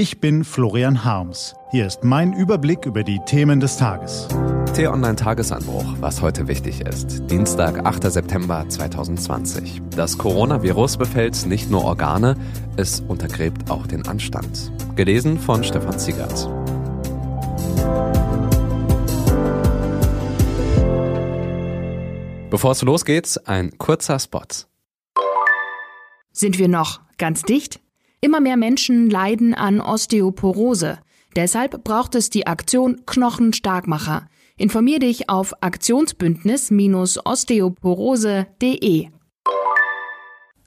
Ich bin Florian Harms. Hier ist mein Überblick über die Themen des Tages. T-Online Tagesanbruch, was heute wichtig ist. Dienstag, 8. September 2020. Das Coronavirus befällt nicht nur Organe, es untergräbt auch den Anstand. Gelesen von Stefan Ziegert. Bevor es losgeht, ein kurzer Spot. Sind wir noch ganz dicht? Immer mehr Menschen leiden an Osteoporose. Deshalb braucht es die Aktion Knochenstarkmacher. Informier dich auf aktionsbündnis-osteoporose.de.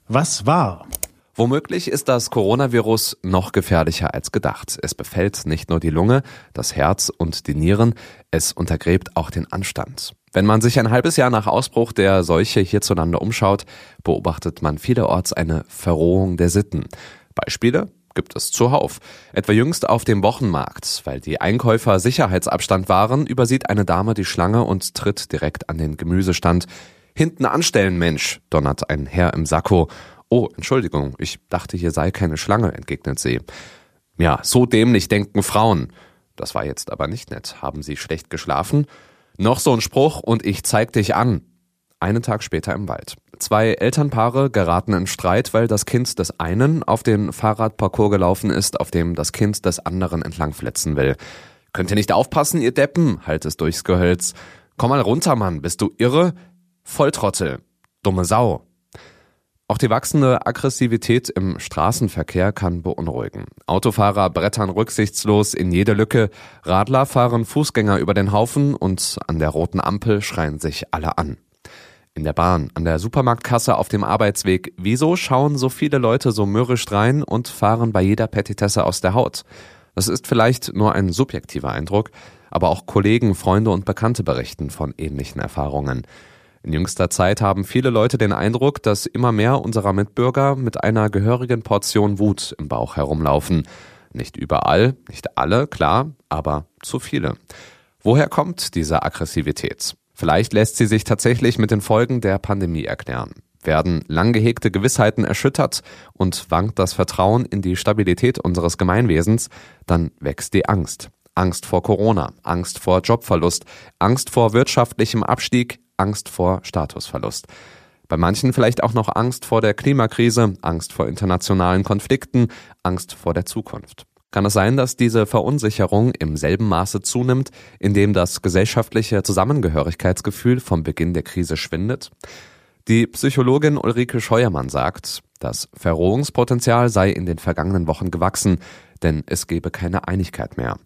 Was war? Womöglich ist das Coronavirus noch gefährlicher als gedacht. Es befällt nicht nur die Lunge, das Herz und die Nieren, es untergräbt auch den Anstand. Wenn man sich ein halbes Jahr nach Ausbruch der Seuche hierzulande umschaut, beobachtet man vielerorts eine Verrohung der Sitten. Beispiele gibt es zuhauf. Etwa jüngst auf dem Wochenmarkt. Weil die Einkäufer Sicherheitsabstand wahren, übersieht eine Dame die Schlange und tritt direkt an den Gemüsestand. Hinten anstellen, Mensch, donnert ein Herr im Sakko. Oh, Entschuldigung, ich dachte, hier sei keine Schlange, entgegnet sie. Ja, so dämlich denken Frauen. Das war jetzt aber nicht nett. Haben Sie schlecht geschlafen? Noch so ein Spruch und ich zeig dich an. Einen Tag später im Wald. Zwei Elternpaare geraten in Streit, weil das Kind des einen auf den Fahrradparcours gelaufen ist, auf dem das Kind des anderen entlangflitzen will. Könnt ihr nicht aufpassen, ihr Deppen? halt es durchs Gehölz. Komm mal runter, Mann, bist du irre? Volltrottel. Dumme Sau. Auch die wachsende Aggressivität im Straßenverkehr kann beunruhigen. Autofahrer brettern rücksichtslos in jede Lücke, Radler fahren Fußgänger über den Haufen und an der roten Ampel schreien sich alle an. In der Bahn, an der Supermarktkasse auf dem Arbeitsweg. Wieso schauen so viele Leute so mürrisch rein und fahren bei jeder Petitesse aus der Haut? Das ist vielleicht nur ein subjektiver Eindruck, aber auch Kollegen, Freunde und Bekannte berichten von ähnlichen Erfahrungen. In jüngster Zeit haben viele Leute den Eindruck, dass immer mehr unserer Mitbürger mit einer gehörigen Portion Wut im Bauch herumlaufen. Nicht überall, nicht alle, klar, aber zu viele. Woher kommt diese Aggressivität? Vielleicht lässt sie sich tatsächlich mit den Folgen der Pandemie erklären. Werden lang gehegte Gewissheiten erschüttert und wankt das Vertrauen in die Stabilität unseres Gemeinwesens, dann wächst die Angst. Angst vor Corona, Angst vor Jobverlust, Angst vor wirtschaftlichem Abstieg, Angst vor Statusverlust. Bei manchen vielleicht auch noch Angst vor der Klimakrise, Angst vor internationalen Konflikten, Angst vor der Zukunft. Kann es sein, dass diese Verunsicherung im selben Maße zunimmt, in dem das gesellschaftliche Zusammengehörigkeitsgefühl vom Beginn der Krise schwindet? Die Psychologin Ulrike Scheuermann sagt, das Verrohungspotenzial sei in den vergangenen Wochen gewachsen, denn es gebe keine Einigkeit mehr.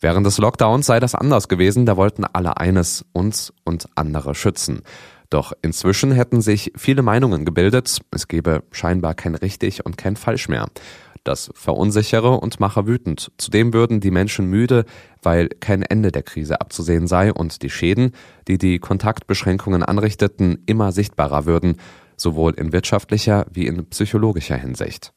Während des Lockdowns sei das anders gewesen, da wollten alle eines, uns und andere schützen. Doch inzwischen hätten sich viele Meinungen gebildet, es gebe scheinbar kein richtig und kein falsch mehr. Das verunsichere und mache wütend. Zudem würden die Menschen müde, weil kein Ende der Krise abzusehen sei und die Schäden, die die Kontaktbeschränkungen anrichteten, immer sichtbarer würden, sowohl in wirtschaftlicher wie in psychologischer Hinsicht.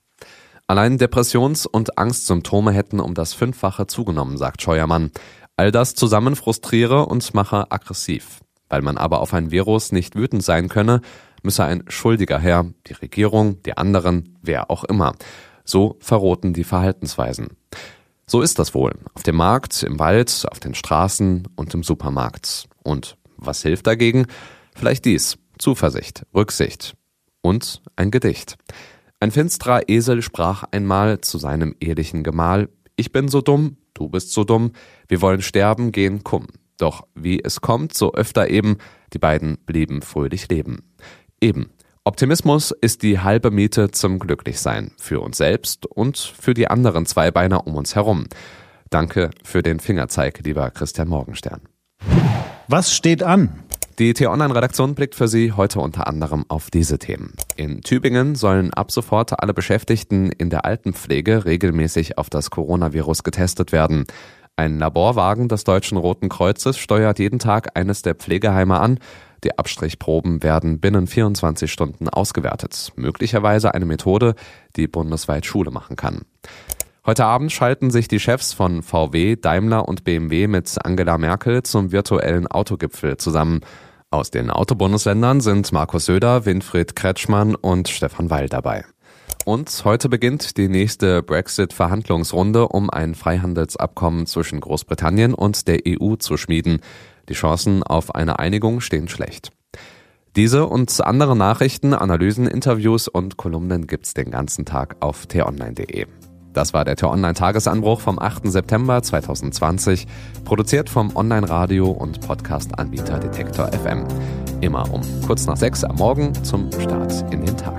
Allein Depressions- und Angstsymptome hätten um das Fünffache zugenommen, sagt Scheuermann. All das zusammen frustriere und mache aggressiv. Weil man aber auf ein Virus nicht wütend sein könne, müsse ein Schuldiger her, die Regierung, die anderen, wer auch immer. So verroten die Verhaltensweisen. So ist das wohl. Auf dem Markt, im Wald, auf den Straßen und im Supermarkt. Und was hilft dagegen? Vielleicht dies. Zuversicht, Rücksicht. Und ein Gedicht. Ein finsterer Esel sprach einmal zu seinem ehelichen Gemahl, ich bin so dumm, du bist so dumm, wir wollen sterben, gehen kumm. Doch wie es kommt, so öfter eben, die beiden blieben fröhlich leben. Eben, Optimismus ist die halbe Miete zum Glücklichsein für uns selbst und für die anderen Zweibeiner um uns herum. Danke für den Fingerzeig, lieber Christian Morgenstern. Was steht an? Die T-Online-Redaktion blickt für Sie heute unter anderem auf diese Themen. In Tübingen sollen ab sofort alle Beschäftigten in der Altenpflege regelmäßig auf das Coronavirus getestet werden. Ein Laborwagen des Deutschen Roten Kreuzes steuert jeden Tag eines der Pflegeheime an die Abstrichproben werden binnen 24 Stunden ausgewertet. Möglicherweise eine Methode, die bundesweit Schule machen kann. Heute Abend schalten sich die Chefs von VW, Daimler und BMW mit Angela Merkel zum virtuellen Autogipfel zusammen. Aus den Autobundesländern sind Markus Söder, Winfried Kretschmann und Stefan Weil dabei. Und heute beginnt die nächste Brexit-Verhandlungsrunde, um ein Freihandelsabkommen zwischen Großbritannien und der EU zu schmieden. Die Chancen auf eine Einigung stehen schlecht. Diese und andere Nachrichten, Analysen, Interviews und Kolumnen gibt's den ganzen Tag auf t-online.de. Das war der T-Online-Tagesanbruch vom 8. September 2020, produziert vom Online-Radio- und Podcast-Anbieter Detektor FM. Immer um kurz nach sechs am Morgen zum Start in den Tag.